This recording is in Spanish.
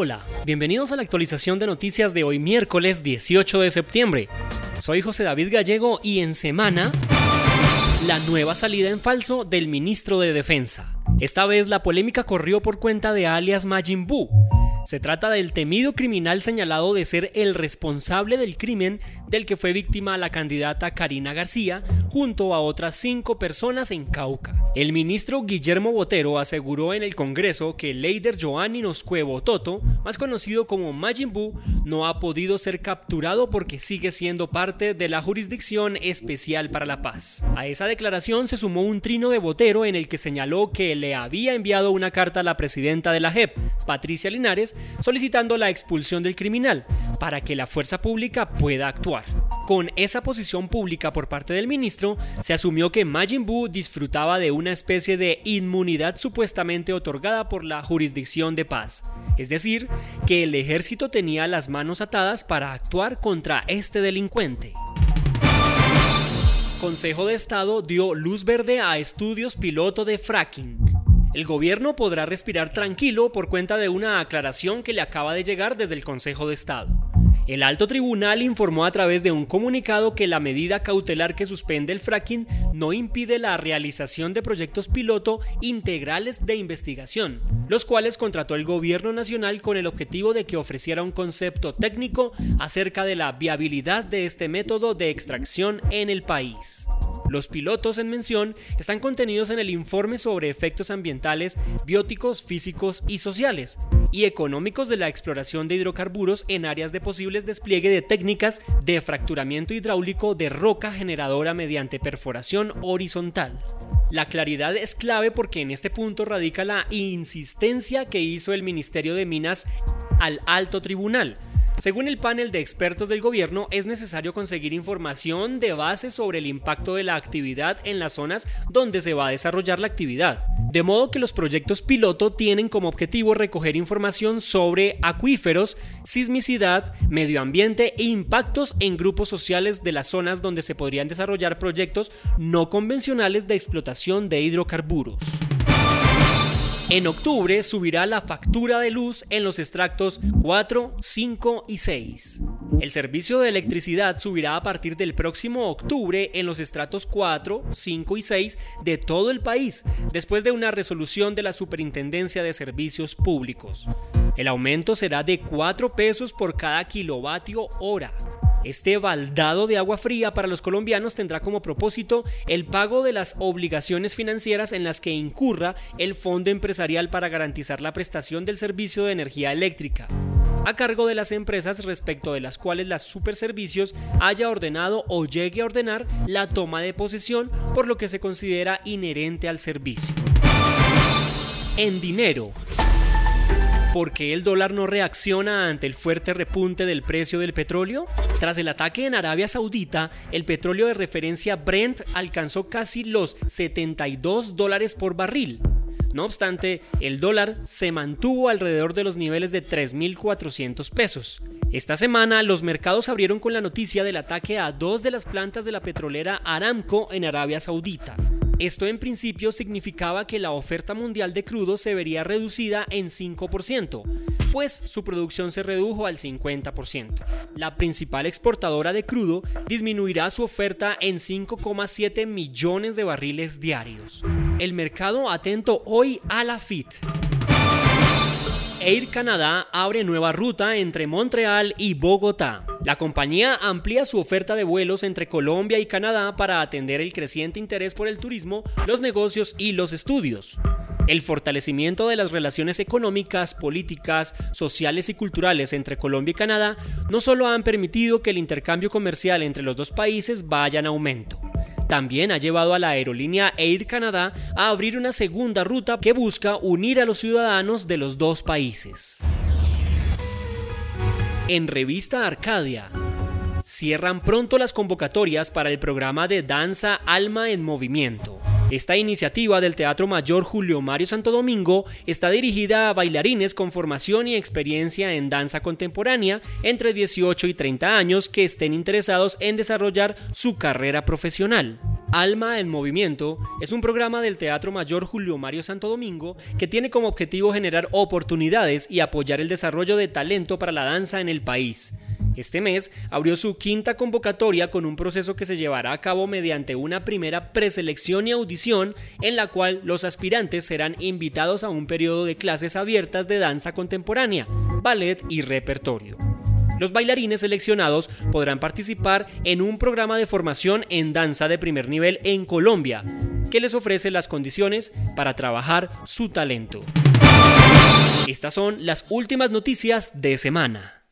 Hola, bienvenidos a la actualización de noticias de hoy miércoles 18 de septiembre. Soy José David Gallego y en semana la nueva salida en falso del ministro de Defensa. Esta vez la polémica corrió por cuenta de alias Majin Buu, se trata del temido criminal señalado de ser el responsable del crimen del que fue víctima la candidata Karina García junto a otras cinco personas en Cauca. El ministro Guillermo Botero aseguró en el Congreso que Leider Joanny Noscuevo Toto, más conocido como Majin Buu, no ha podido ser capturado porque sigue siendo parte de la Jurisdicción Especial para la Paz. A esa declaración se sumó un trino de Botero en el que señaló que le había enviado una carta a la presidenta de la JEP, Patricia Linares, solicitando la expulsión del criminal para que la fuerza pública pueda actuar. Con esa posición pública por parte del ministro, se asumió que Majin Buu disfrutaba de una especie de inmunidad supuestamente otorgada por la jurisdicción de paz, es decir, que el ejército tenía las manos atadas para actuar contra este delincuente. Consejo de Estado dio luz verde a estudios piloto de fracking. El gobierno podrá respirar tranquilo por cuenta de una aclaración que le acaba de llegar desde el Consejo de Estado. El alto tribunal informó a través de un comunicado que la medida cautelar que suspende el fracking no impide la realización de proyectos piloto integrales de investigación, los cuales contrató el gobierno nacional con el objetivo de que ofreciera un concepto técnico acerca de la viabilidad de este método de extracción en el país. Los pilotos en mención están contenidos en el informe sobre efectos ambientales, bióticos, físicos y sociales y económicos de la exploración de hidrocarburos en áreas de posibles despliegue de técnicas de fracturamiento hidráulico de roca generadora mediante perforación horizontal. La claridad es clave porque en este punto radica la insistencia que hizo el Ministerio de Minas al alto tribunal, según el panel de expertos del gobierno, es necesario conseguir información de base sobre el impacto de la actividad en las zonas donde se va a desarrollar la actividad. De modo que los proyectos piloto tienen como objetivo recoger información sobre acuíferos, sismicidad, medio ambiente e impactos en grupos sociales de las zonas donde se podrían desarrollar proyectos no convencionales de explotación de hidrocarburos. En octubre subirá la factura de luz en los extractos 4, 5 y 6. El servicio de electricidad subirá a partir del próximo octubre en los estratos 4, 5 y 6 de todo el país, después de una resolución de la Superintendencia de Servicios Públicos. El aumento será de 4 pesos por cada kilovatio hora. Este baldado de agua fría para los colombianos tendrá como propósito el pago de las obligaciones financieras en las que incurra el Fondo Empresarial para garantizar la prestación del servicio de energía eléctrica a cargo de las empresas respecto de las cuales las superservicios haya ordenado o llegue a ordenar la toma de posesión por lo que se considera inherente al servicio. En dinero, ¿Por qué el dólar no reacciona ante el fuerte repunte del precio del petróleo? Tras el ataque en Arabia Saudita, el petróleo de referencia Brent alcanzó casi los 72 dólares por barril. No obstante, el dólar se mantuvo alrededor de los niveles de 3.400 pesos. Esta semana los mercados abrieron con la noticia del ataque a dos de las plantas de la petrolera Aramco en Arabia Saudita. Esto en principio significaba que la oferta mundial de crudo se vería reducida en 5%, pues su producción se redujo al 50%. La principal exportadora de crudo disminuirá su oferta en 5,7 millones de barriles diarios. El mercado atento hoy a la FIT. Air Canada abre nueva ruta entre Montreal y Bogotá. La compañía amplía su oferta de vuelos entre Colombia y Canadá para atender el creciente interés por el turismo, los negocios y los estudios. El fortalecimiento de las relaciones económicas, políticas, sociales y culturales entre Colombia y Canadá no solo han permitido que el intercambio comercial entre los dos países vaya en aumento, también ha llevado a la aerolínea Air Canada a abrir una segunda ruta que busca unir a los ciudadanos de los dos países. En revista Arcadia, cierran pronto las convocatorias para el programa de danza Alma en Movimiento. Esta iniciativa del Teatro Mayor Julio Mario Santo Domingo está dirigida a bailarines con formación y experiencia en danza contemporánea entre 18 y 30 años que estén interesados en desarrollar su carrera profesional. Alma en Movimiento es un programa del Teatro Mayor Julio Mario Santo Domingo que tiene como objetivo generar oportunidades y apoyar el desarrollo de talento para la danza en el país. Este mes abrió su quinta convocatoria con un proceso que se llevará a cabo mediante una primera preselección y audición en la cual los aspirantes serán invitados a un periodo de clases abiertas de danza contemporánea, ballet y repertorio. Los bailarines seleccionados podrán participar en un programa de formación en danza de primer nivel en Colombia, que les ofrece las condiciones para trabajar su talento. Estas son las últimas noticias de semana.